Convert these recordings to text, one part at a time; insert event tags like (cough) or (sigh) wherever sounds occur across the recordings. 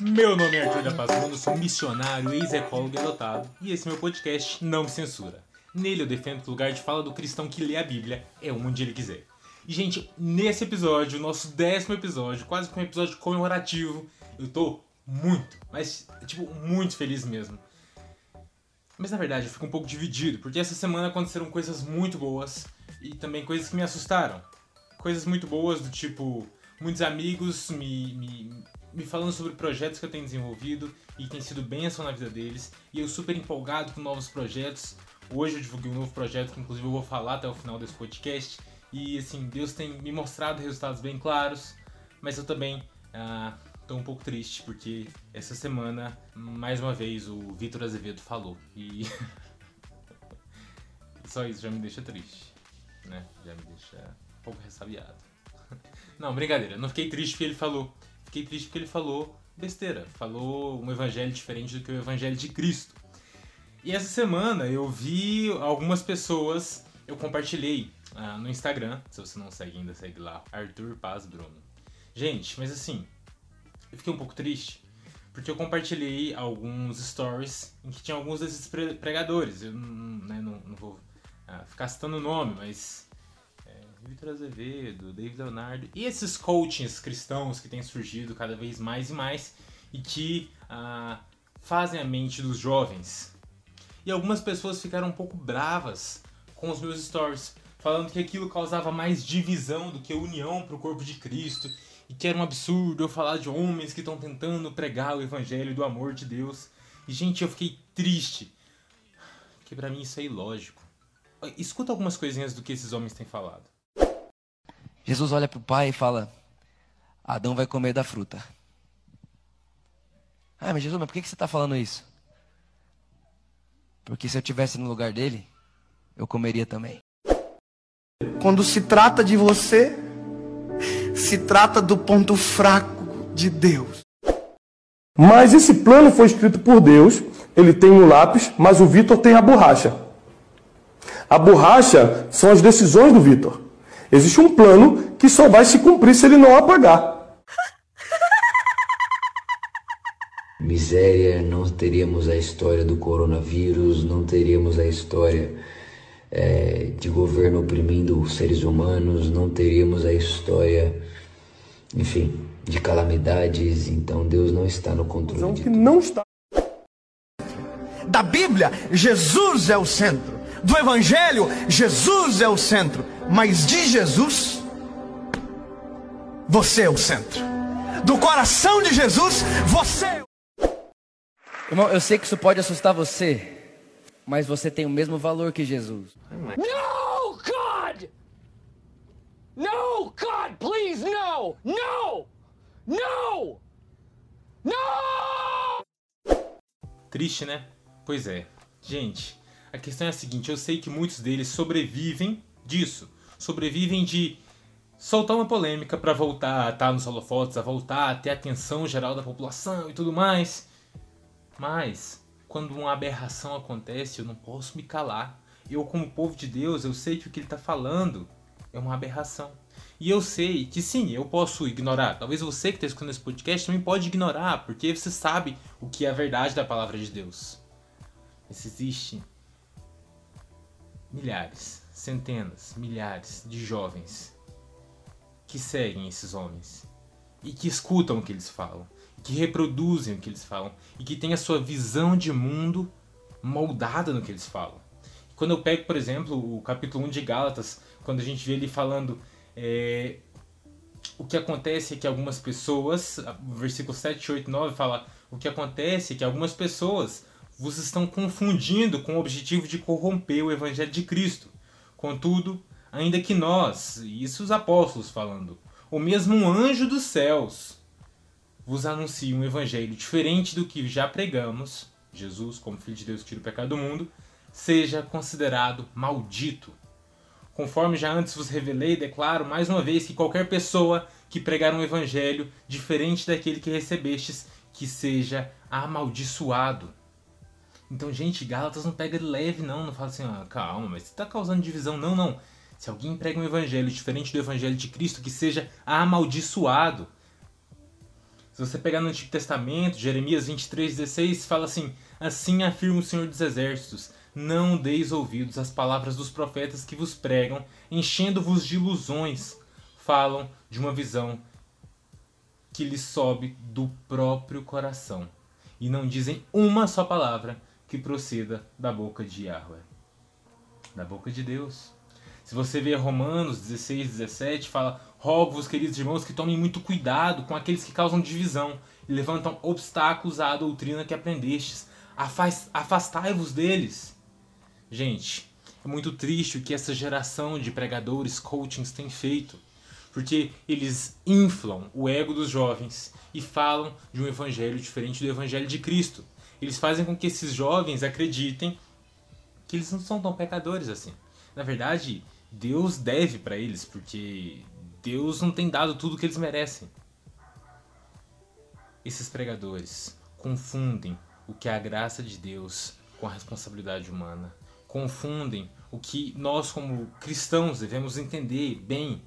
Meu nome é Arthur da Paz sou missionário, ex-ecólogo adotado, e esse meu podcast Não Me Censura. Nele eu defendo que o lugar de fala do cristão que lê a Bíblia é onde ele quiser. E, gente, nesse episódio, nosso décimo episódio, quase que um episódio comemorativo, eu tô muito, mas, tipo, muito feliz mesmo. Mas na verdade eu fico um pouco dividido, porque essa semana aconteceram coisas muito boas e também coisas que me assustaram. Coisas muito boas do tipo, muitos amigos me, me, me falando sobre projetos que eu tenho desenvolvido e que tem sido bênção na vida deles. E eu super empolgado com novos projetos. Hoje eu divulguei um novo projeto que inclusive eu vou falar até o final desse podcast. E assim, Deus tem me mostrado resultados bem claros, mas eu também ah, um pouco triste porque essa semana, mais uma vez, o Vitor Azevedo falou. E (laughs) só isso já me deixa triste, né? Já me deixa um pouco ressabiado. (laughs) Não, brincadeira, não fiquei triste porque ele falou. Fiquei triste porque ele falou besteira, falou um evangelho diferente do que o evangelho de Cristo. E essa semana eu vi algumas pessoas, eu compartilhei ah, no Instagram, se você não segue ainda, segue lá, Arthur Paz Bruno. Gente, mas assim, eu fiquei um pouco triste, porque eu compartilhei alguns stories em que tinha alguns desses pregadores. Eu né, não, não, vou ah, ficar citando o nome, mas é, Vitor Azevedo, David Leonardo e esses coachings cristãos que têm surgido cada vez mais e mais e que ah, fazem a mente dos jovens. E algumas pessoas ficaram um pouco bravas com os meus stories, falando que aquilo causava mais divisão do que união para o corpo de Cristo e que era um absurdo eu falar de homens que estão tentando pregar o evangelho do amor de Deus. E, gente, eu fiquei triste. Porque para mim isso é ilógico. Escuta algumas coisinhas do que esses homens têm falado. Jesus olha para o pai e fala: Adão vai comer da fruta. Ah, mas Jesus, mas por que você está falando isso? Porque se eu tivesse no lugar dele, eu comeria também. Quando se trata de você, se trata do ponto fraco de Deus. Mas esse plano foi escrito por Deus. Ele tem um lápis, mas o Vitor tem a borracha. A borracha são as decisões do Vitor. Existe um plano que só vai se cumprir se ele não apagar. (laughs) Miséria, não teríamos a história do coronavírus, não teríamos a história é, de governo oprimindo os seres humanos, não teríamos a história, enfim, de calamidades. Então Deus não está no controle Então, de que tudo. não está. Da Bíblia, Jesus é o centro. Do Evangelho, Jesus é o centro. Mas de Jesus, você é o centro. Do coração de Jesus, você é o Irmão, eu sei que isso pode assustar você, mas você tem o mesmo valor que Jesus. No, God! No, God, please, no! No! No! No! Triste, né? Pois é. Gente, a questão é a seguinte: eu sei que muitos deles sobrevivem disso. Sobrevivem de soltar uma polêmica para voltar a estar nos holofotes, a voltar a ter atenção geral da população e tudo mais. Mas, quando uma aberração acontece, eu não posso me calar. Eu, como povo de Deus, eu sei que o que ele está falando é uma aberração. E eu sei que sim, eu posso ignorar. Talvez você que está escutando esse podcast também pode ignorar, porque você sabe o que é a verdade da palavra de Deus. Mas existem milhares, centenas, milhares de jovens que seguem esses homens e que escutam o que eles falam, que reproduzem o que eles falam e que têm a sua visão de mundo moldada no que eles falam. Quando eu pego, por exemplo, o capítulo 1 de Gálatas, quando a gente vê ele falando é, o que acontece é que algumas pessoas, versículo 7, 8, 9 fala: o que acontece é que algumas pessoas vos estão confundindo com o objetivo de corromper o evangelho de Cristo. Contudo, ainda que nós, isso os apóstolos falando, ou mesmo um anjo dos céus, vos anuncie um evangelho diferente do que já pregamos, Jesus, como Filho de Deus que tira o pecado do mundo, seja considerado maldito. Conforme já antes vos revelei, declaro mais uma vez que qualquer pessoa que pregar um evangelho diferente daquele que recebestes, que seja amaldiçoado. Então, gente, Gálatas não pega leve, não. Não fala assim, ah, calma, mas você está causando divisão. Não, não. Se alguém prega um evangelho diferente do evangelho de Cristo, que seja amaldiçoado. Se você pegar no Antigo Testamento, Jeremias 23,16, fala assim: Assim afirma o Senhor dos Exércitos: Não deis ouvidos às palavras dos profetas que vos pregam, enchendo-vos de ilusões. Falam de uma visão que lhes sobe do próprio coração. E não dizem uma só palavra que proceda da boca de Yahweh. Da boca de Deus. Se você vê Romanos 16, 17, fala: Rogo-vos, queridos irmãos, que tomem muito cuidado com aqueles que causam divisão e levantam obstáculos à doutrina que aprendestes. Afastai-vos deles. Gente, é muito triste o que essa geração de pregadores, coachings tem feito. Porque eles inflam o ego dos jovens e falam de um evangelho diferente do evangelho de Cristo. Eles fazem com que esses jovens acreditem que eles não são tão pecadores assim. Na verdade, Deus deve para eles, porque Deus não tem dado tudo que eles merecem. Esses pregadores confundem o que é a graça de Deus com a responsabilidade humana. Confundem o que nós, como cristãos, devemos entender bem: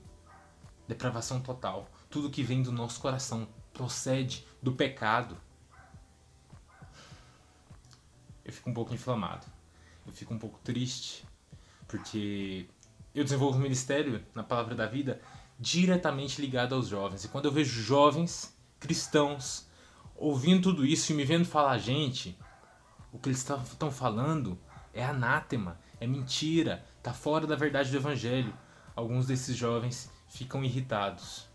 depravação total. Tudo que vem do nosso coração procede do pecado. Eu fico um pouco inflamado. Eu fico um pouco triste, porque eu desenvolvo um ministério na Palavra da Vida diretamente ligado aos jovens. E quando eu vejo jovens cristãos ouvindo tudo isso e me vendo falar, gente, o que eles estão falando é anátema, é mentira, tá fora da verdade do evangelho. Alguns desses jovens ficam irritados.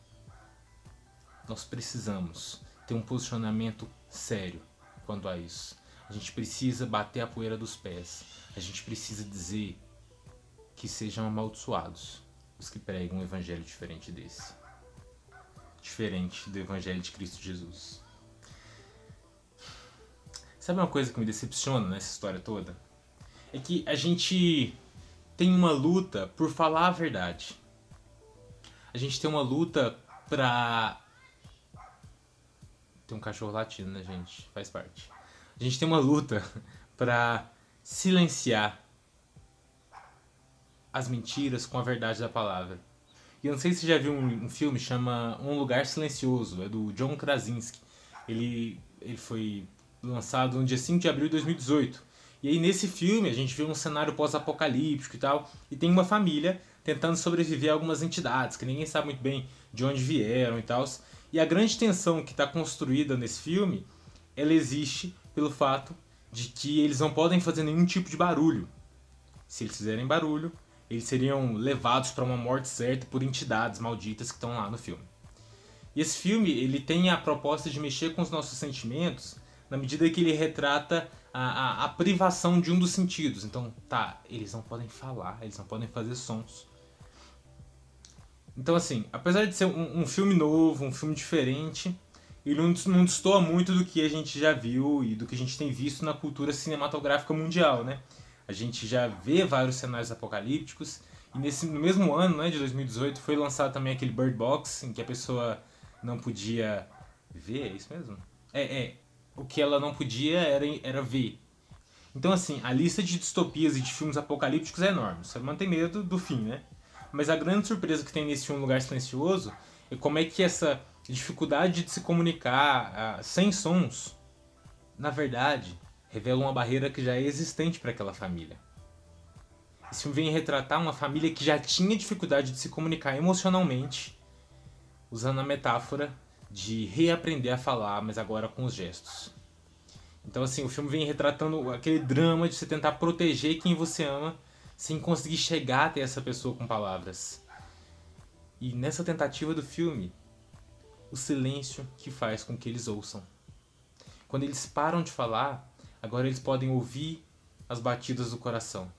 Nós precisamos ter um posicionamento sério quanto a isso. A gente precisa bater a poeira dos pés. A gente precisa dizer que sejam amaldiçoados os que pregam um evangelho diferente desse. Diferente do evangelho de Cristo Jesus. Sabe uma coisa que me decepciona nessa história toda? É que a gente tem uma luta por falar a verdade. A gente tem uma luta pra. Tem um cachorro latindo, né, gente? Faz parte. A gente tem uma luta (laughs) pra silenciar as mentiras com a verdade da palavra. E eu não sei se você já viu um, um filme chama Um Lugar Silencioso, é do John Krasinski. Ele, ele foi lançado no dia 5 de abril de 2018. E aí nesse filme a gente vê um cenário pós-apocalíptico e tal, e tem uma família tentando sobreviver a algumas entidades, que ninguém sabe muito bem de onde vieram e tal. E a grande tensão que está construída nesse filme, ela existe pelo fato de que eles não podem fazer nenhum tipo de barulho. Se eles fizerem barulho, eles seriam levados para uma morte certa por entidades malditas que estão lá no filme. E esse filme ele tem a proposta de mexer com os nossos sentimentos na medida que ele retrata a, a, a, privação de um dos sentidos. Então, tá, eles não podem falar, eles não podem fazer sons. Então, assim, apesar de ser um, um filme novo, um filme diferente, ele não, não destoa muito do que a gente já viu e do que a gente tem visto na cultura cinematográfica mundial, né? A gente já vê vários cenários apocalípticos. E nesse, no mesmo ano, né, de 2018, foi lançado também aquele Bird Box, em que a pessoa não podia ver, é isso mesmo? É, é. O que ela não podia era, era ver. Então, assim, a lista de distopias e de filmes apocalípticos é enorme. Você mantém medo do fim, né? Mas a grande surpresa que tem nesse filme Lugar Silencioso é como é que essa dificuldade de se comunicar uh, sem sons, na verdade, revela uma barreira que já é existente para aquela família. Esse filme vem retratar uma família que já tinha dificuldade de se comunicar emocionalmente, usando a metáfora de reaprender a falar, mas agora com os gestos. Então, assim, o filme vem retratando aquele drama de você tentar proteger quem você ama sem conseguir chegar até essa pessoa com palavras. E nessa tentativa do filme, o silêncio que faz com que eles ouçam. Quando eles param de falar, Agora eles podem ouvir as batidas do coração.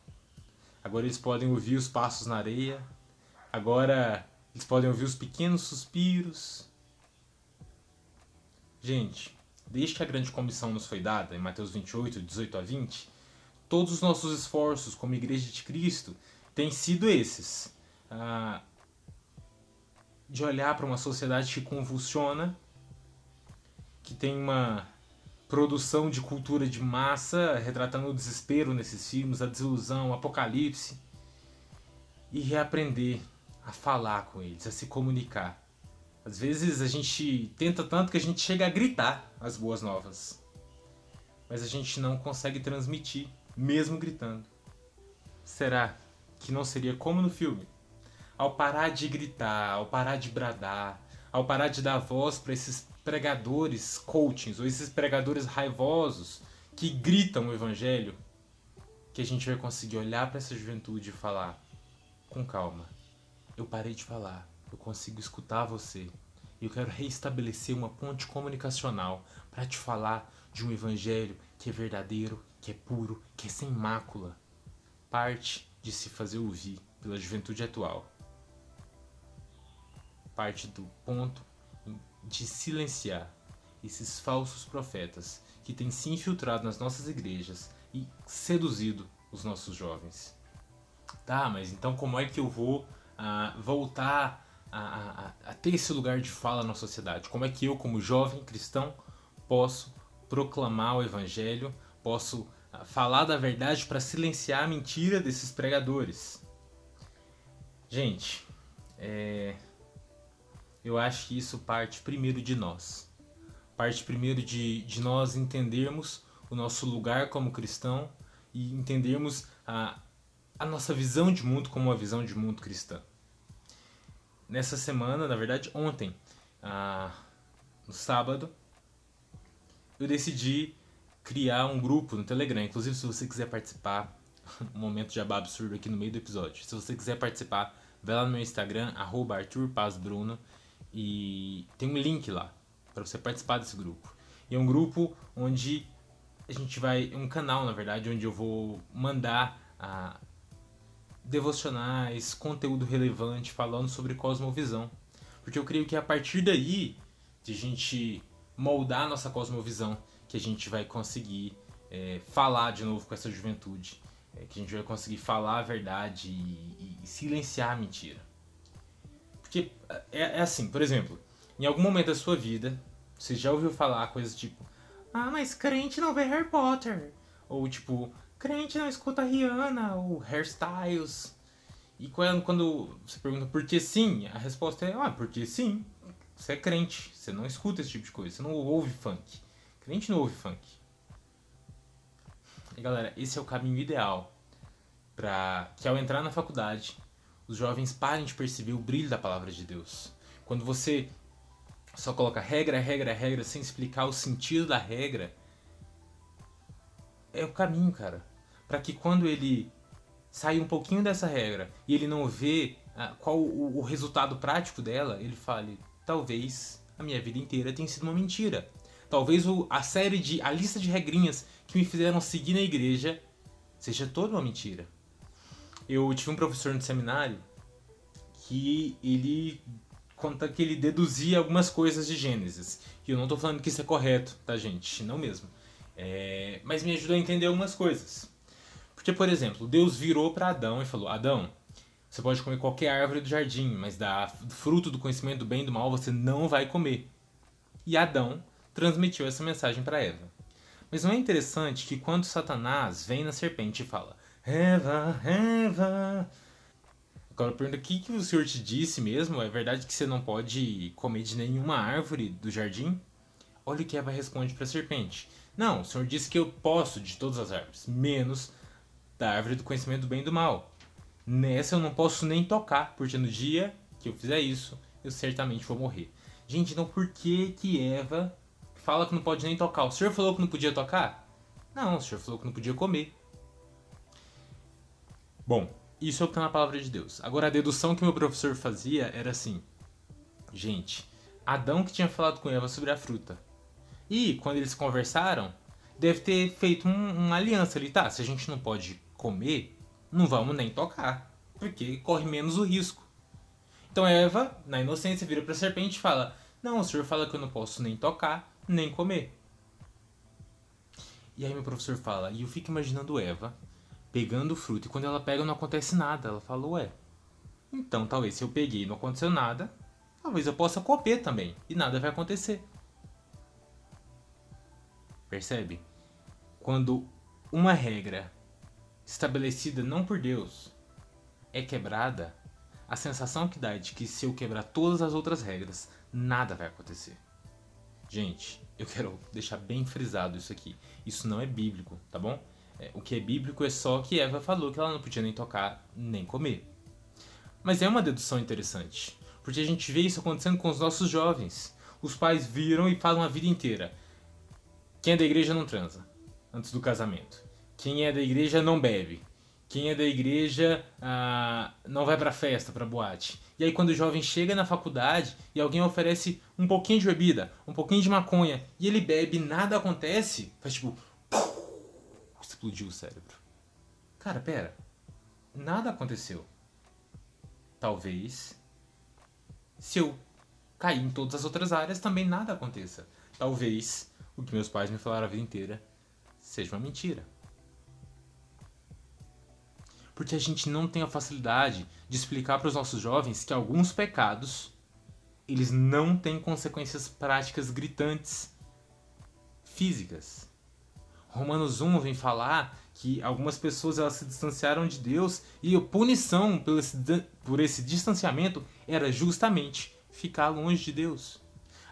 Agora eles podem ouvir os passos na areia. Agora eles podem ouvir os pequenos suspiros. Gente, desde que a grande comissão nos foi dada, em Mateus 28, 18 a 20, todos os nossos esforços como Igreja de Cristo têm sido esses. Ah, de olhar para uma sociedade que convulsiona, que tem uma produção de cultura de massa, retratando o desespero nesses filmes, a desilusão, o apocalipse. e reaprender a falar com eles, a se comunicar. Às vezes a gente tenta tanto que a gente chega a gritar as boas novas, mas a gente não consegue transmitir, mesmo gritando. Será que não seria como no filme? Ao parar de gritar, ao parar de bradar, ao parar de dar voz para esses pregadores coachings ou esses pregadores raivosos que gritam o evangelho, que a gente vai conseguir olhar para essa juventude e falar com calma. Eu parei de falar, eu consigo escutar você. E eu quero reestabelecer uma ponte comunicacional para te falar de um evangelho que é verdadeiro, que é puro, que é sem mácula. Parte de se fazer ouvir pela juventude atual. Parte do ponto de silenciar esses falsos profetas que têm se infiltrado nas nossas igrejas e seduzido os nossos jovens. Tá, mas então como é que eu vou uh, voltar a, a, a, ter esse lugar de fala na sociedade? Como é que eu, como jovem cristão, posso proclamar o evangelho, posso uh, falar da verdade para silenciar a mentira desses pregadores? Gente, é, eu acho que isso parte primeiro de nós. Parte primeiro de, de nós entendermos o nosso lugar como cristão e entendermos a, a nossa visão de mundo como uma visão de mundo cristã. Nessa semana, na verdade ontem, no sábado, eu decidi criar um grupo no Telegram. Inclusive, se você quiser participar, (laughs) um momento de abá absurdo aqui no meio do episódio. Se você quiser participar, vai lá no meu Instagram, arroba e tem um link lá para você participar desse grupo. E é um grupo onde a gente vai. um canal, na verdade, onde eu vou mandar a devocionais, conteúdo relevante falando sobre cosmovisão. Porque eu creio que é a partir daí de a gente moldar a nossa cosmovisão que a gente vai conseguir é, falar de novo com essa juventude. É, que a gente vai conseguir falar a verdade e, e silenciar a mentira. Porque é, é, assim, por exemplo, em algum momento da sua vida, você já ouviu falar coisas tipo: Ah, mas crente não vê Harry Potter. Ou tipo, crente não escuta Rihanna, ou hairstyles. E quando, quando você pergunta por que sim, a resposta é: Ah, porque sim. Você é crente, você não escuta esse tipo de coisa, você não ouve funk. Crente não ouve funk. E galera, esse é o caminho ideal para que ao entrar na faculdade os jovens parem de perceber o brilho da palavra de Deus. Quando você só coloca regra, regra, regra, sem explicar o sentido da regra, é o caminho, cara. Para que quando ele sair um pouquinho dessa regra e ele não vê ah, qual o, resultado prático dela, ele fale: talvez a minha vida inteira tenha sido uma mentira. Talvez a série de. a lista de regrinhas que me fizeram seguir na igreja seja toda uma mentira eu tive um professor no seminário que ele conta que ele deduzia algumas coisas de Gênesis. E eu não estou falando que isso é correto, tá, gente? Não mesmo. É... Mas me ajudou a entender algumas coisas. Porque, por exemplo, Deus virou para Adão e falou: Adão, você pode comer qualquer árvore do jardim, mas da fruto do conhecimento do bem e do mal você não vai comer. E Adão transmitiu essa mensagem para Eva. Mas não é interessante que quando Satanás vem na serpente e fala: Eva, Eva. Agora pergunta: o que, que o senhor te disse mesmo? É verdade que você não pode comer de nenhuma árvore do jardim? Olha o que Eva responde para a serpente: Não, o senhor disse que eu posso de todas as árvores, menos da árvore do conhecimento do bem e do mal. Nessa eu não posso nem tocar, porque no dia que eu fizer isso, eu certamente vou morrer. Gente, então por que que Eva fala que não pode nem tocar? O senhor falou que não podia tocar? Não, o senhor falou que não podia comer. Bom, isso é o que está na palavra de Deus. Agora, a dedução que meu professor fazia era assim: gente, Adão que tinha falado com Eva sobre a fruta. E, quando eles conversaram, deve ter feito um, uma aliança ali, tá? Se a gente não pode comer, não vamos nem tocar, porque corre menos o risco. Então Eva, na inocência, vira para a serpente e fala: Não, o senhor fala que eu não posso nem tocar, nem comer. E aí meu professor fala, e eu fico imaginando Eva pegando o fruto. E quando ela pega, não acontece nada. Ela fala, ué. Então, talvez se eu peguei e não aconteceu nada, talvez eu possa comer também. E nada vai acontecer. Percebe? Quando uma regra estabelecida não por Deus é quebrada, a sensação que dá é de que se eu quebrar todas as outras regras, nada vai acontecer. Gente, eu quero deixar bem frisado isso aqui. Isso não é bíblico, tá bom? É, o que é bíblico é só que Eva falou que ela não podia nem tocar nem comer. Mas é uma dedução interessante, porque a gente vê isso acontecendo com os nossos jovens. Os pais viram e falam a vida inteira: quem é da igreja não transa antes do casamento. Quem é da igreja não bebe. Quem é da igreja ah, não vai pra festa, pra boate. E aí quando o jovem chega na faculdade e alguém oferece um pouquinho de bebida, um pouquinho de maconha, e ele bebe e nada acontece, faz tipo. Explodiu o cérebro. Cara, pera. Nada aconteceu. Talvez. Se eu cair em todas as outras áreas, também nada aconteça. Talvez o que meus pais me falaram a vida inteira seja uma mentira. Porque a gente não tem a facilidade de explicar para os nossos jovens que alguns pecados eles não têm consequências práticas gritantes físicas. Romanos 1 vem falar que algumas pessoas elas se distanciaram de Deus e a punição por esse, por esse distanciamento era justamente ficar longe de Deus.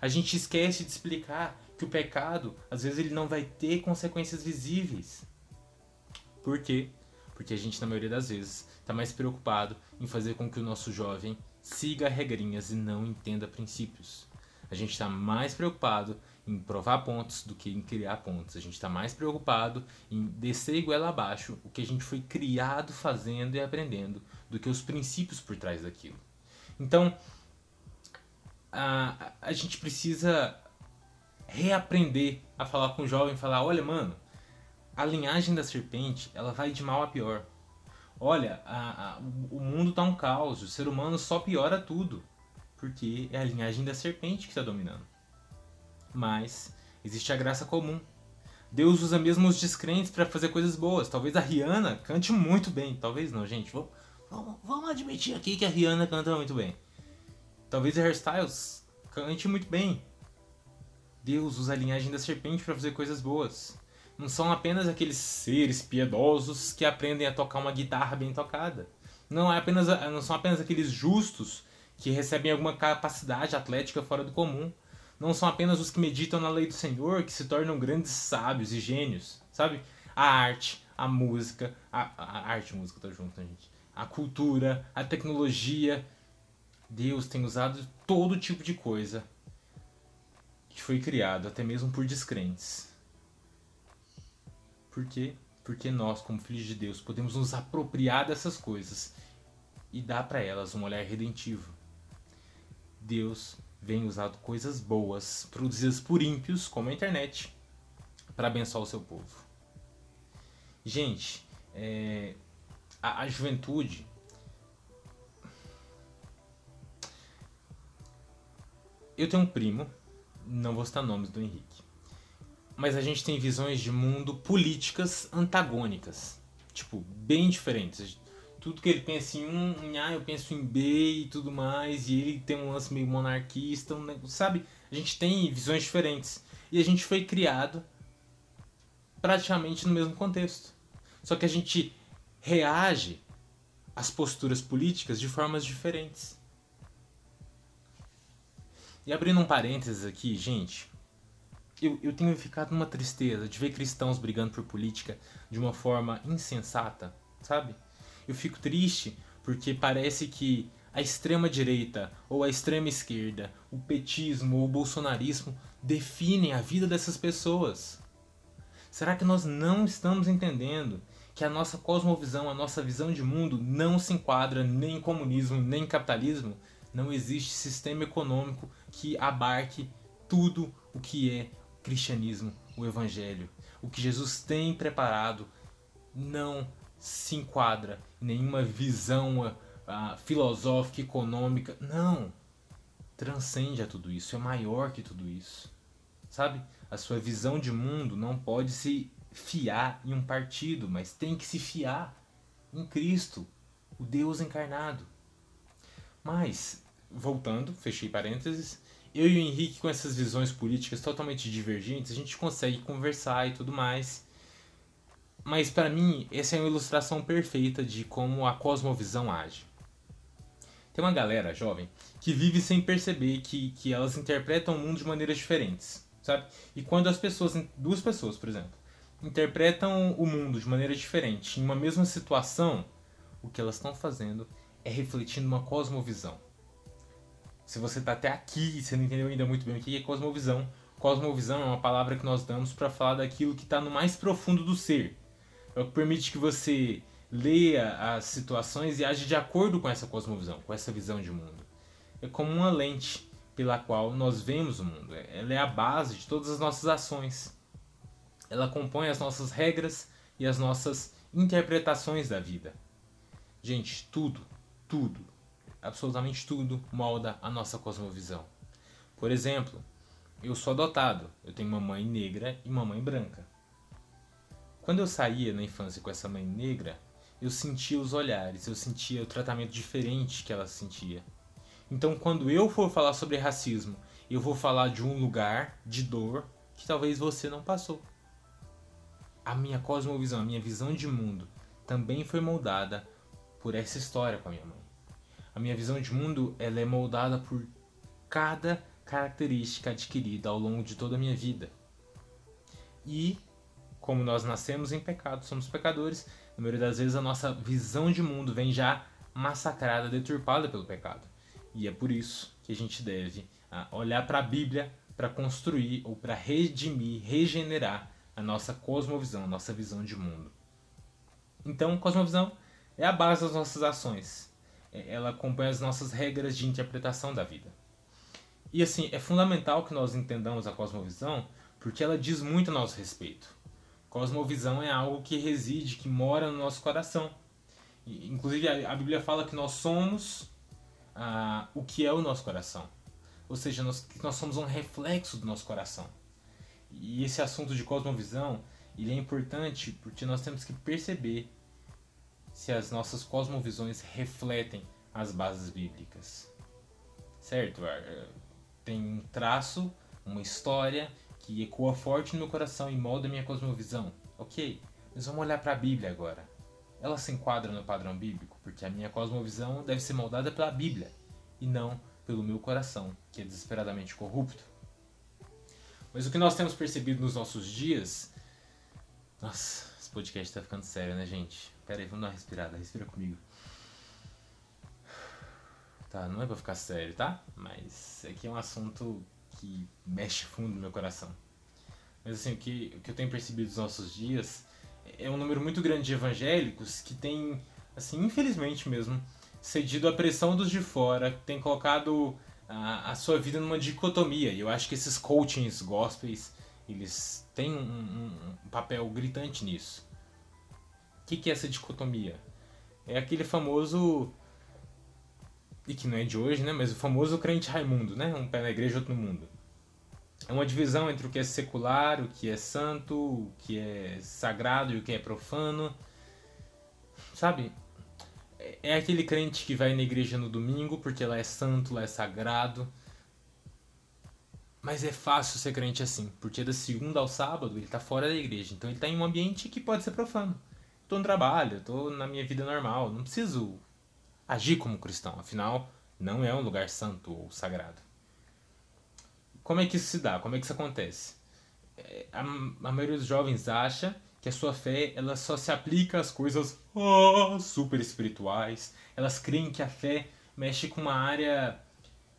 A gente esquece de explicar que o pecado, às vezes, ele não vai ter consequências visíveis. Por quê? Porque a gente, na maioria das vezes, está mais preocupado em fazer com que o nosso jovem siga regrinhas e não entenda princípios. A gente está mais preocupado em provar pontos do que em criar pontos. A gente está mais preocupado em descer igual abaixo o que a gente foi criado fazendo e aprendendo do que os princípios por trás daquilo. Então, a, a gente precisa reaprender a falar com o jovem, falar, olha, mano, a linhagem da serpente, ela vai de mal a pior. Olha, a, a, o mundo tá um caos, o ser humano só piora tudo, porque é a linhagem da serpente que está dominando. Mas existe a graça comum. Deus usa mesmo os descrentes para fazer coisas boas. Talvez a Rihanna cante muito bem. Talvez não, gente. Vamos, vamos, vamos admitir aqui que a Rihanna canta muito bem. Talvez a Hairstyles cante muito bem. Deus usa a linhagem da serpente para fazer coisas boas. Não são apenas aqueles seres piedosos que aprendem a tocar uma guitarra bem tocada. Não, é apenas, não são apenas aqueles justos que recebem alguma capacidade atlética fora do comum. Não são apenas os que meditam na lei do Senhor que se tornam grandes sábios e gênios, sabe? A arte, a música, a, a arte e a música tá junto, né, gente? A cultura, a tecnologia. Deus tem usado todo tipo de coisa que foi criado até mesmo por descrentes. Por quê? Porque nós, como filhos de Deus, podemos nos apropriar dessas coisas e dar para elas um olhar redentivo. Deus vem usando coisas boas produzidas por ímpios, como a internet, para abençoar o seu povo. Gente, é, a, a juventude eu tenho um primo não vou citar nomes do Henrique. Mas a gente tem visões de mundo políticas antagônicas. Tipo, bem diferentes. Tudo que ele pensa em um, em A, eu penso em B e tudo mais. E ele tem um lance meio monarquista, um, sabe? A gente tem visões diferentes. E a gente foi criado praticamente no mesmo contexto. Só que a gente reage às posturas políticas de formas diferentes. E abrindo um parênteses aqui, gente, eu, eu tenho ficado numa tristeza de ver cristãos brigando por política de uma forma insensata, sabe? Eu fico triste porque parece que a extrema direita ou a extrema esquerda, o petismo ou o bolsonarismo definem a vida dessas pessoas. Será que nós não estamos entendendo que a nossa cosmovisão, a nossa visão de mundo não se enquadra nem em comunismo, nem em capitalismo? Não existe sistema econômico que abarque tudo o que é cristianismo, o evangelho. O que Jesus tem preparado não se enquadra em nenhuma visão uh, filosófica, econômica. Não! Transcende a tudo isso, é maior que tudo isso. Sabe? A sua visão de mundo não pode se fiar em um partido, mas tem que se fiar em Cristo, o Deus encarnado. Mas, voltando, fechei parênteses, eu e o Henrique, com essas visões políticas totalmente divergentes, a gente consegue conversar e tudo mais. Mas para mim, essa é uma ilustração perfeita de como a cosmovisão age. Tem uma galera jovem que vive sem perceber que, que elas interpretam o mundo de maneiras diferentes, sabe? E quando as pessoas, duas pessoas, por exemplo, interpretam o mundo de maneira diferente em uma mesma situação, o que elas estão fazendo é refletindo uma cosmovisão. Se você está até aqui e você não entendeu ainda muito bem o que é cosmovisão, cosmovisão é uma palavra que nós damos para falar daquilo que está no mais profundo do ser. É o que permite que você leia as situações e age de acordo com essa cosmovisão, com essa visão de mundo. É como uma lente pela qual nós vemos o mundo. Ela é a base de todas as nossas ações. Ela compõe as nossas regras e as nossas interpretações da vida. Gente, tudo, tudo, absolutamente tudo molda a nossa cosmovisão. Por exemplo, eu sou adotado, eu tenho uma mãe negra e uma mãe branca. Quando eu saía na infância com essa mãe negra, eu sentia os olhares, eu sentia o tratamento diferente que ela sentia. Então, quando eu for falar sobre racismo, eu vou falar de um lugar de dor que talvez você não passou. A minha cosmovisão, a minha visão de mundo também foi moldada por essa história com a minha mãe. A minha visão de mundo ela é moldada por cada característica adquirida ao longo de toda a minha vida. E como nós nascemos em pecado, somos pecadores, na maioria das vezes a nossa visão de mundo vem já massacrada, deturpada pelo pecado. E é por isso que a gente deve ah, olhar para a Bíblia para construir ou para redimir, regenerar a nossa cosmovisão, a nossa visão de mundo. Então, cosmovisão é a base das nossas ações. É, ela acompanha as nossas regras de interpretação da vida. E assim, é fundamental que nós entendamos a cosmovisão porque ela diz muito a nosso respeito. Cosmovisão é algo que reside, que mora no nosso coração. Inclusive, a Bíblia fala que nós somos ah, o que é o nosso coração. Ou seja, nós, nós somos um reflexo do nosso coração. E esse assunto de cosmovisão ele é importante porque nós temos que perceber se as nossas cosmovisões refletem as bases bíblicas. Certo? Tem um traço, uma história que ecoa forte no meu coração e molda minha cosmovisão. Ok, mas vamos olhar para a Bíblia agora ela se enquadra no padrão bíblico, porque a minha cosmovisão deve ser moldada pela Bíblia e não pelo meu coração, que é desesperadamente corrupto. Mas o que nós temos percebido nos nossos dias. Nossa, esse podcast tá ficando sério, né, gente? Pera aí, vamos dar uma respirada, respira comigo. Tá, não é pra ficar sério, tá? Mas aqui é um assunto que mexe fundo no meu coração. Mas assim, o que, o que eu tenho percebido nos nossos dias é um número muito grande de evangélicos que tem, assim, infelizmente mesmo, cedido à pressão dos de fora, tem colocado a, a sua vida numa dicotomia. E eu acho que esses coachings gospels, eles têm um, um, um papel gritante nisso. O que, que é essa dicotomia? É aquele famoso e que não é de hoje, né? Mas o famoso crente Raimundo, né? Um pé na igreja, outro no mundo é uma divisão entre o que é secular, o que é santo, o que é sagrado e o que é profano. Sabe? É aquele crente que vai na igreja no domingo porque lá é santo, lá é sagrado. Mas é fácil ser crente assim, porque da segunda ao sábado ele está fora da igreja. Então ele está em um ambiente que pode ser profano. Estou no trabalho, estou na minha vida normal, não preciso agir como cristão, afinal, não é um lugar santo ou sagrado. Como é que isso se dá? Como é que isso acontece? É, a, a maioria dos jovens acha que a sua fé ela só se aplica às coisas oh, super espirituais. Elas creem que a fé mexe com uma área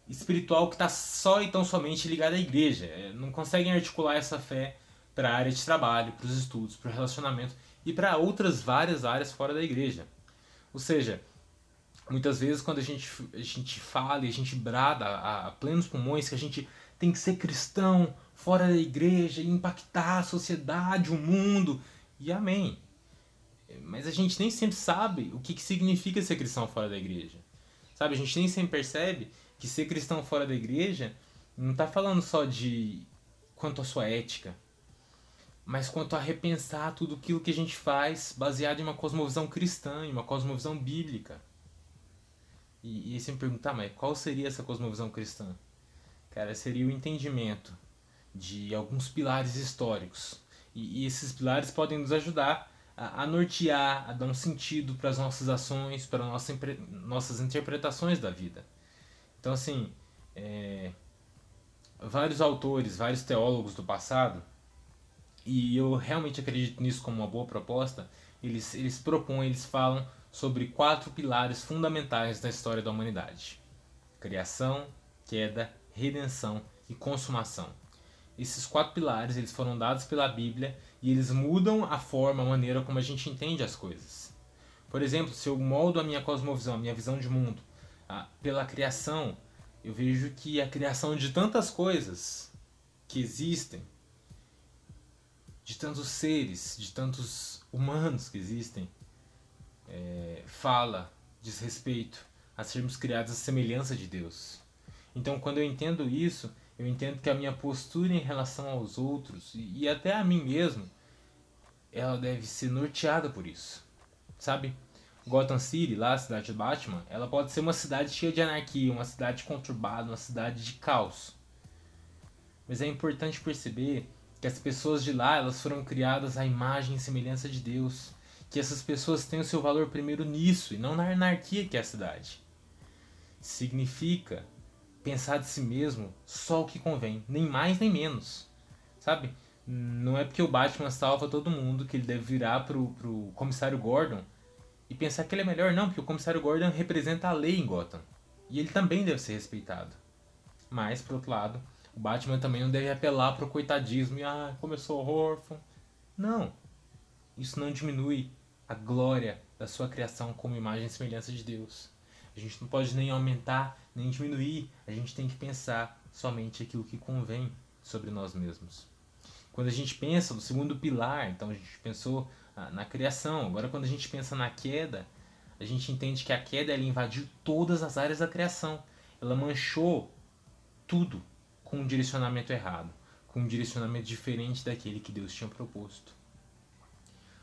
espiritual que está só e tão somente ligada à igreja. É, não conseguem articular essa fé para a área de trabalho, para os estudos, para o relacionamento e para outras várias áreas fora da igreja. Ou seja, muitas vezes quando a gente, a gente fala e a gente brada a, a plenos pulmões que a gente tem que ser cristão fora da igreja, impactar a sociedade, o mundo. E amém. Mas a gente nem sempre sabe o que, que significa ser cristão fora da igreja. Sabe, a gente nem sempre percebe que ser cristão fora da igreja não está falando só de quanto à sua ética, mas quanto a repensar tudo aquilo que a gente faz baseado em uma cosmovisão cristã, em uma cosmovisão bíblica. E, e você me perguntar, mas qual seria essa cosmovisão cristã? cara, seria o entendimento de alguns pilares históricos. E, e esses pilares podem nos ajudar a, a, a nortear, a dar um sentido para as nossas ações, para nossa, nossas interpretações da vida. Então, assim, é, vários autores, vários teólogos do passado, e eu realmente acredito nisso como uma boa proposta, eles, eles propõem, eles falam sobre quatro pilares fundamentais da história da humanidade: criação, queda, redenção e consumação. Esses quatro pilares eles foram dados pela Bíblia e eles mudam a forma, a maneira como a gente entende as coisas. Por exemplo, se eu moldo a minha cosmovisão, a minha visão de mundo, pela criação, eu vejo que a criação de tantas coisas que existem, de tantos seres, de tantos humanos que existem, é, fala, diz respeito a sermos criados à semelhança de Deus. Então, quando eu entendo isso, eu entendo que a minha postura em relação aos outros e, e até a mim mesmo, ela deve ser norteada por isso. Sabe? Gotham City, lá a cidade de Batman, ela pode ser uma cidade cheia de anarquia, uma cidade conturbada, uma cidade de caos. Mas é importante perceber que as pessoas de lá, elas foram criadas à imagem e semelhança de Deus. Que essas pessoas têm o seu valor primeiro nisso e não na anarquia que é a cidade. Significa pensar de si mesmo só o que convém, nem mais nem menos. Sabe? Não é porque o Batman salva todo mundo que ele deve virar pro, pro comissário Gordon e pensar que ele é melhor, não, porque o comissário Gordon representa a lei em Gotham. E ele também deve ser respeitado. Mas, por outro lado, o Batman também não deve apelar pro coitadismo e, ah, sou órfão. Não. Isso não diminui a glória da sua criação como imagem e semelhança de Deus. A gente não pode nem aumentar, nem diminuir. A gente tem que pensar somente aquilo que convém sobre nós mesmos. Quando a gente pensa no segundo pilar, então a gente pensou na criação. Agora, quando a gente pensa na queda, a gente entende que a queda ela invadiu todas as áreas da criação. Ela manchou tudo com um direcionamento errado, com um direcionamento diferente daquele que Deus tinha proposto.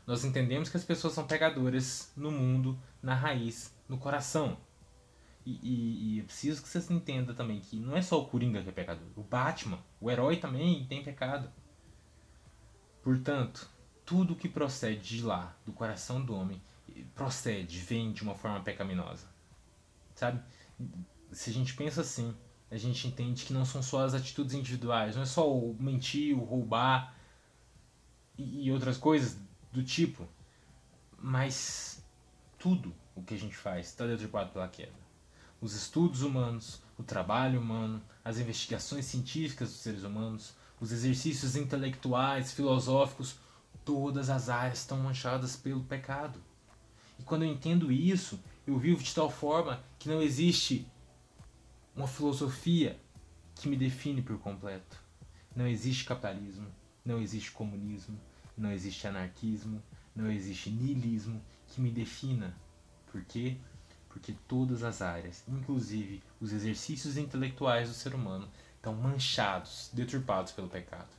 Nós entendemos que as pessoas são pegadoras no mundo, na raiz, no coração. E, e, e eu preciso que vocês entendam também que não é só o Coringa que é pecador. O Batman, o herói também tem pecado. Portanto, tudo que procede de lá, do coração do homem, procede, vem de uma forma pecaminosa. Sabe? Se a gente pensa assim, a gente entende que não são só as atitudes individuais, não é só o mentir, o roubar e outras coisas do tipo, mas tudo o que a gente faz está deturpado pela queda. Os estudos humanos, o trabalho humano, as investigações científicas dos seres humanos, os exercícios intelectuais, filosóficos, Todas as áreas estão manchadas pelo pecado. E quando eu entendo isso, eu vivo de tal forma que não existe uma filosofia que me define por completo. Não existe capitalismo, não existe comunismo, não existe anarquismo, não existe niilismo que me defina. Por quê? Porque todas as áreas, inclusive os exercícios intelectuais do ser humano, estão manchados, deturpados pelo pecado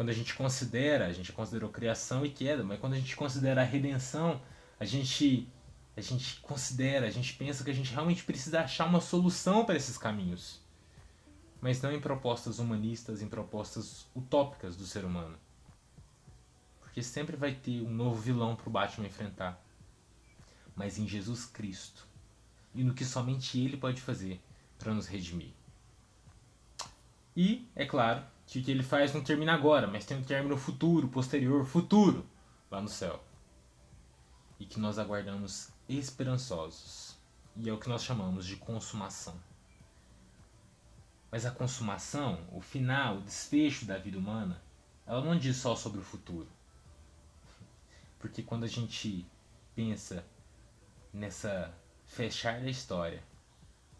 quando a gente considera, a gente considerou criação e queda, mas quando a gente considera a redenção, a gente a gente considera, a gente pensa que a gente realmente precisa achar uma solução para esses caminhos. Mas não em propostas humanistas, em propostas utópicas do ser humano. Porque sempre vai ter um novo vilão para o Batman enfrentar. Mas em Jesus Cristo. E no que somente Ele pode fazer para nos redimir. E, é claro, que o que ele faz não termina agora, mas tem um término futuro, posterior, futuro, lá no céu. E que nós aguardamos esperançosos. E é o que nós chamamos de consumação. Mas a consumação, o final, o desfecho da vida humana, ela não diz só sobre o futuro. Porque quando a gente pensa nessa fechar da história,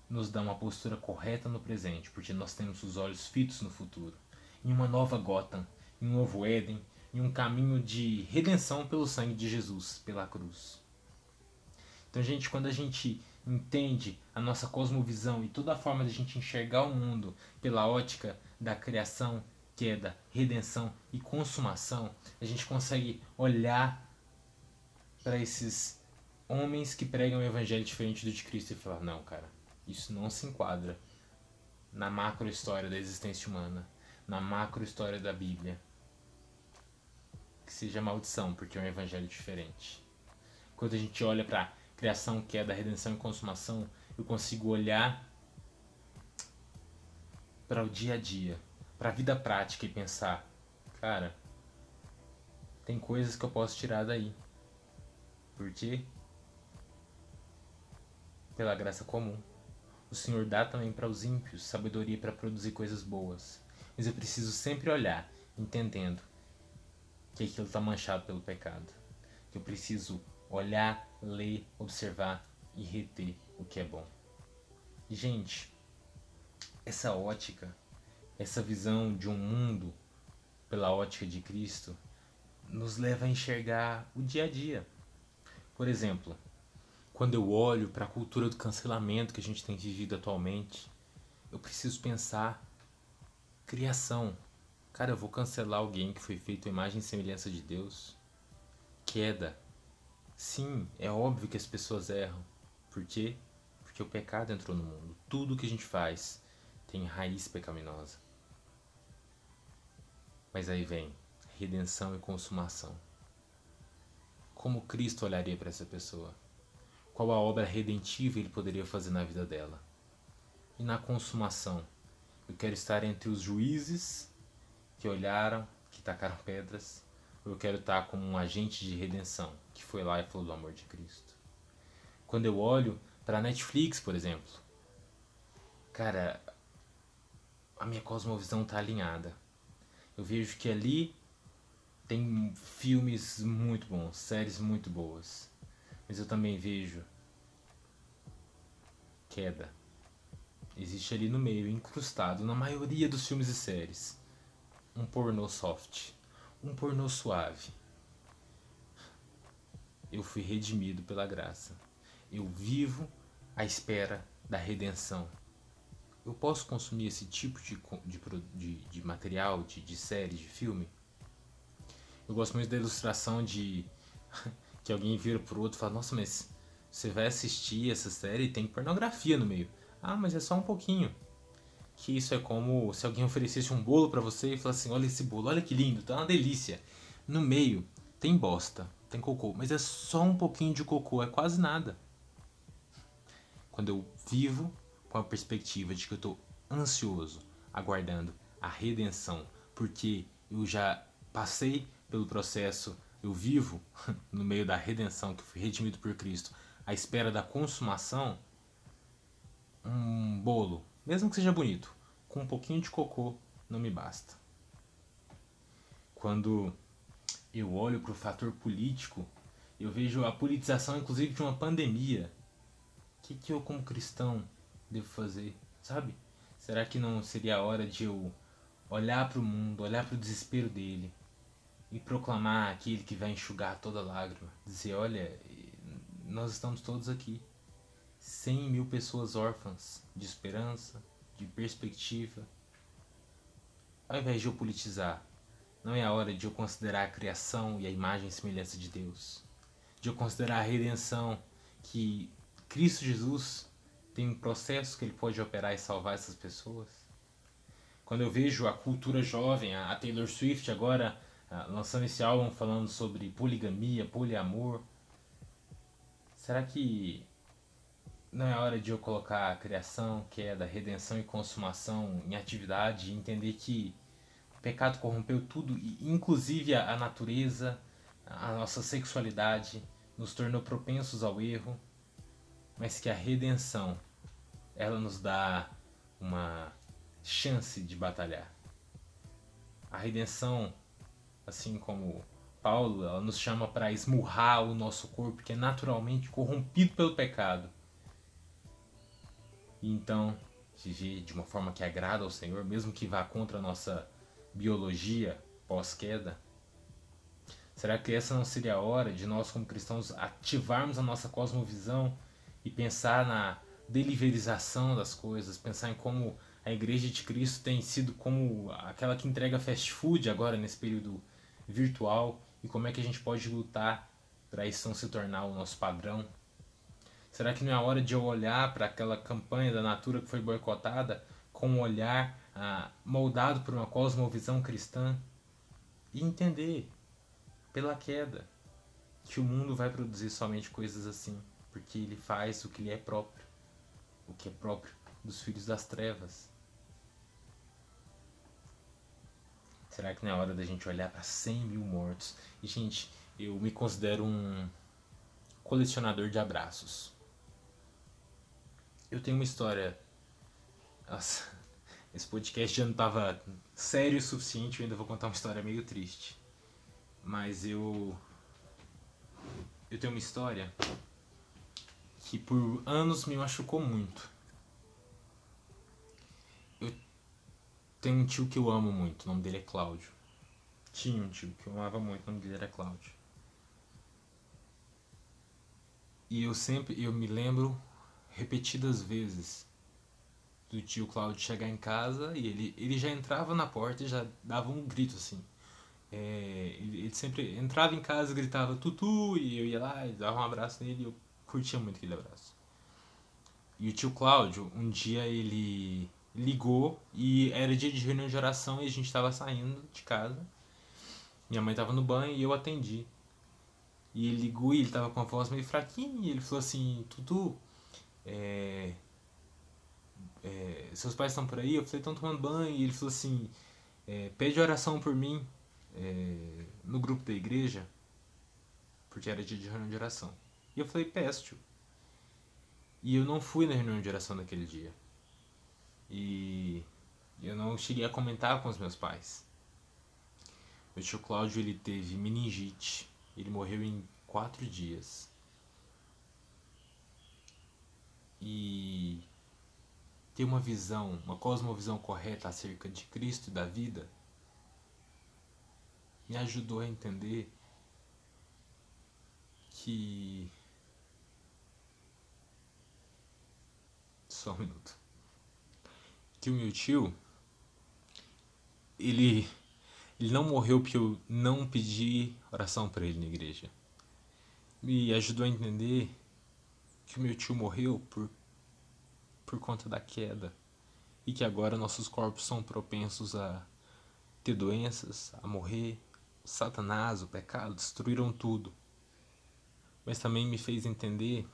nos dá uma postura correta no presente, porque nós temos os olhos fitos no futuro em uma nova Gotham, em um novo Éden, em um caminho de redenção pelo sangue de Jesus, pela cruz. Então, gente, quando a gente entende a nossa cosmovisão e toda a forma de a gente enxergar o mundo pela ótica da criação, queda, redenção e consumação, a gente consegue olhar para esses homens que pregam o evangelho diferente do de Cristo e falar: não, cara, isso não se enquadra na macro história da existência humana na macro história da Bíblia. que seja maldição, porque é um evangelho diferente. Quando a gente olha para criação, que é da redenção e consumação, eu consigo olhar para o dia a dia, para a vida prática e pensar, cara, tem coisas que eu posso tirar daí. Quê? Pela graça comum. O Senhor dá também para os ímpios sabedoria para produzir coisas boas. Mas eu preciso sempre olhar, entendendo que aquilo está manchado pelo pecado. Que eu preciso olhar, ler, observar e reter o que é bom. Gente, essa ótica, essa visão de um mundo pela ótica de Cristo, nos leva a enxergar o dia a dia. Por exemplo, quando eu olho para a cultura do cancelamento que a gente tem vivido atualmente, eu preciso pensar criação. Cara, eu vou cancelar alguém que foi feito à imagem e semelhança de Deus. Queda. Sim, é óbvio que as pessoas erram. Por quê? Porque o pecado entrou no mundo. Tudo que a gente faz tem raiz pecaminosa. Mas aí vem redenção e consumação. Como Cristo olharia para essa pessoa? qual a obra redentiva ele poderia fazer na vida dela. E na consumação, eu quero estar entre os juízes que olharam, que tacaram pedras, ou eu quero estar como um agente de redenção que foi lá e falou do amor de Cristo. Quando eu olho para Netflix, por exemplo, cara, a minha cosmovisão está alinhada. Eu vejo que ali tem filmes muito bons, séries muito boas. Mas eu também vejo queda. Existe ali no meio, incrustado na maioria dos filmes e séries, um pornô soft, um pornô suave. Eu fui redimido pela graça. Eu vivo à espera da redenção. Eu posso consumir esse tipo de, de, de, de material, de, de série, de filme? Eu gosto muito da ilustração de (laughs) que alguém vira pro outro e fala: Nossa, mas você vai assistir essa série e tem pornografia no meio. Ah, mas é só um pouquinho. Que isso é como se alguém oferecesse um bolo para você e falasse assim: olha esse bolo, olha que lindo, tá uma delícia. No meio tem bosta, tem cocô, mas é só um pouquinho de cocô, é quase nada. Quando eu vivo com a perspectiva de que eu estou ansioso, aguardando a redenção, porque eu já passei pelo processo, eu vivo (laughs) no meio da redenção, que fui redimido por Cristo, à espera da consumação, um bolo, mesmo que seja bonito, com um pouquinho de cocô, não me basta. Quando eu olho para o fator político, eu vejo a politização, inclusive, de uma pandemia. O que, que eu, como cristão, devo fazer? Sabe? Será que não seria a hora de eu olhar para o mundo, olhar para o desespero dele e proclamar aquele que vai enxugar toda lágrima? Dizer: olha, nós estamos todos aqui. 100 mil pessoas órfãs de esperança, de perspectiva. Ao invés de eu politizar, não é a hora de eu considerar a criação e a imagem e semelhança de Deus. De eu considerar a redenção que Cristo Jesus tem um processo que ele pode operar e salvar essas pessoas. Quando eu vejo a cultura jovem, a Taylor Swift agora lançando esse álbum falando sobre poligamia, poliamor, Será que não é hora de eu colocar a criação, queda, redenção e consumação em atividade e entender que o pecado corrompeu tudo, inclusive a natureza, a nossa sexualidade, nos tornou propensos ao erro, mas que a redenção ela nos dá uma chance de batalhar. A redenção, assim como Paulo, ela nos chama para esmurrar o nosso corpo que é naturalmente corrompido pelo pecado. E então, viver de uma forma que agrada ao Senhor, mesmo que vá contra a nossa biologia pós-queda. Será que essa não seria a hora de nós, como cristãos, ativarmos a nossa cosmovisão e pensar na deliverização das coisas, pensar em como a Igreja de Cristo tem sido como aquela que entrega fast food agora nesse período virtual e como é que a gente pode lutar para isso não se tornar o nosso padrão? Será que não é a hora de eu olhar para aquela campanha da Natura que foi boicotada com um olhar ah, moldado por uma cosmovisão cristã e entender pela queda que o mundo vai produzir somente coisas assim, porque ele faz o que lhe é próprio, o que é próprio dos filhos das trevas. Será que não é hora da gente olhar para 100 mil mortos? E, gente, eu me considero um colecionador de abraços. Eu tenho uma história. Nossa, (laughs) esse podcast já não estava sério o suficiente, eu ainda vou contar uma história meio triste. Mas eu. Eu tenho uma história que por anos me machucou muito. Tenho um tio que eu amo muito, o nome dele é Cláudio. Tinha um tio que eu amava muito, o nome dele era Cláudio. E eu sempre, eu me lembro repetidas vezes do tio Cláudio chegar em casa e ele, ele já entrava na porta e já dava um grito assim. É, ele, ele, sempre entrava em casa, gritava tutu e eu ia lá e dava um abraço nele e eu curtia muito aquele abraço. E o tio Cláudio, um dia ele ligou e era dia de reunião de oração e a gente estava saindo de casa. Minha mãe estava no banho e eu atendi. E ele ligou e ele tava com a voz meio fraquinha e ele falou assim, Tutu, é, é, seus pais estão por aí? Eu falei, estão tomando banho. E ele falou assim, é, pede oração por mim é, no grupo da igreja, porque era dia de reunião de oração. E eu falei, tio. E eu não fui na reunião de oração naquele dia. E eu não cheguei a comentar com os meus pais. O tio Cláudio ele teve meningite ele morreu em quatro dias. E ter uma visão, uma cosmovisão correta acerca de Cristo e da vida me ajudou a entender que. Só um minuto. Que o meu tio, ele ele não morreu porque eu não pedi oração para ele na igreja. Me ajudou a entender que o meu tio morreu por, por conta da queda e que agora nossos corpos são propensos a ter doenças, a morrer. Satanás, o pecado destruíram tudo. Mas também me fez entender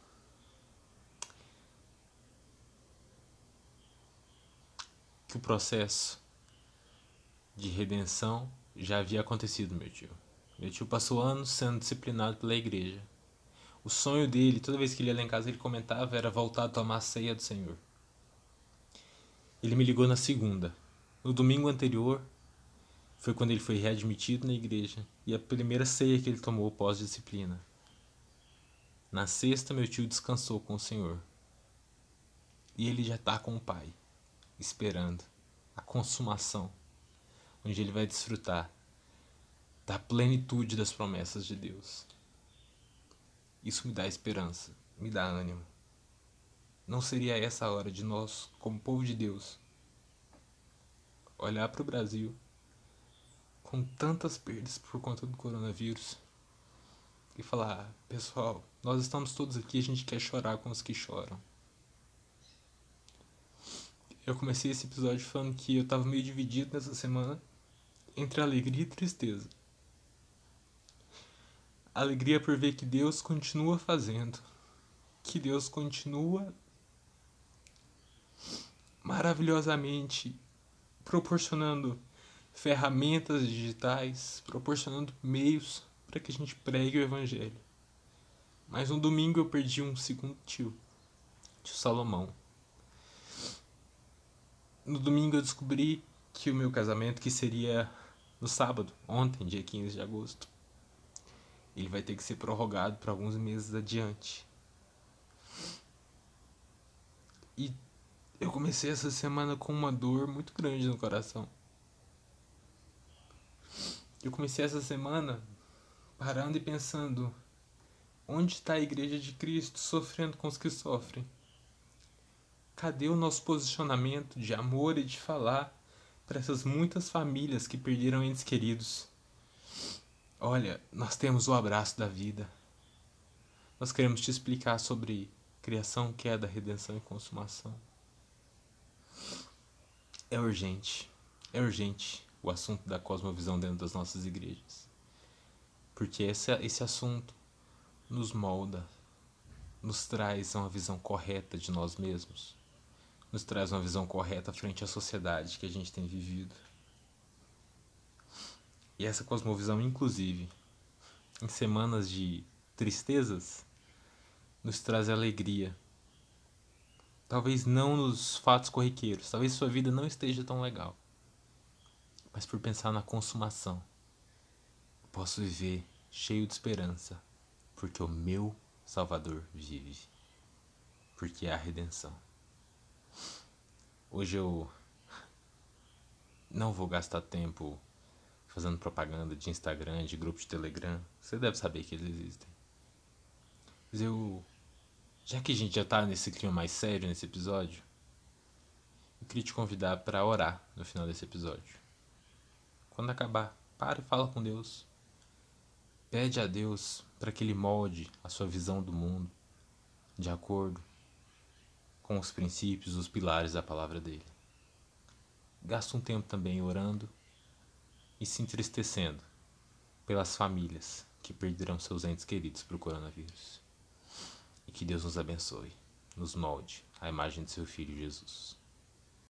que o processo de redenção já havia acontecido, meu tio. Meu tio passou anos sendo disciplinado pela igreja. O sonho dele, toda vez que ele ia lá em casa, ele comentava, era voltar a tomar a ceia do Senhor. Ele me ligou na segunda. No domingo anterior, foi quando ele foi readmitido na igreja e a primeira ceia que ele tomou pós-disciplina. Na sexta, meu tio descansou com o Senhor. E ele já está com o Pai, esperando a consumação onde ele vai desfrutar da plenitude das promessas de Deus. Isso me dá esperança, me dá ânimo. Não seria essa a hora de nós, como povo de Deus, olhar para o Brasil com tantas perdas por conta do coronavírus e falar: pessoal, nós estamos todos aqui, a gente quer chorar com os que choram. Eu comecei esse episódio falando que eu estava meio dividido nessa semana entre alegria e tristeza. Alegria por ver que Deus continua fazendo, que Deus continua maravilhosamente proporcionando ferramentas digitais, proporcionando meios para que a gente pregue o Evangelho. Mas um domingo eu perdi um segundo tio, tio Salomão. No domingo eu descobri que o meu casamento, que seria no sábado, ontem, dia 15 de agosto. Ele vai ter que ser prorrogado para alguns meses adiante. E eu comecei essa semana com uma dor muito grande no coração. Eu comecei essa semana parando e pensando: onde está a Igreja de Cristo sofrendo com os que sofrem? Cadê o nosso posicionamento de amor e de falar para essas muitas famílias que perderam entes queridos. Olha, nós temos o abraço da vida. Nós queremos te explicar sobre criação, queda, redenção e consumação. É urgente, é urgente o assunto da cosmovisão dentro das nossas igrejas. Porque esse, esse assunto nos molda, nos traz uma visão correta de nós mesmos, nos traz uma visão correta frente à sociedade que a gente tem vivido. E essa cosmovisão, inclusive, em semanas de tristezas, nos traz alegria. Talvez não nos fatos corriqueiros, talvez sua vida não esteja tão legal, mas por pensar na consumação, posso viver cheio de esperança, porque o meu Salvador vive, porque há redenção. Hoje eu não vou gastar tempo fazendo propaganda de Instagram, de grupo de Telegram. Você deve saber que eles existem. Mas eu. Já que a gente já tá nesse clima mais sério nesse episódio, eu queria te convidar para orar no final desse episódio. Quando acabar, para e fala com Deus. Pede a Deus para que Ele molde a sua visão do mundo de acordo com os princípios, os pilares da palavra dele. Gasta um tempo também orando e se entristecendo pelas famílias que perderão seus entes queridos para o coronavírus. E que Deus nos abençoe, nos molde à imagem de seu Filho Jesus.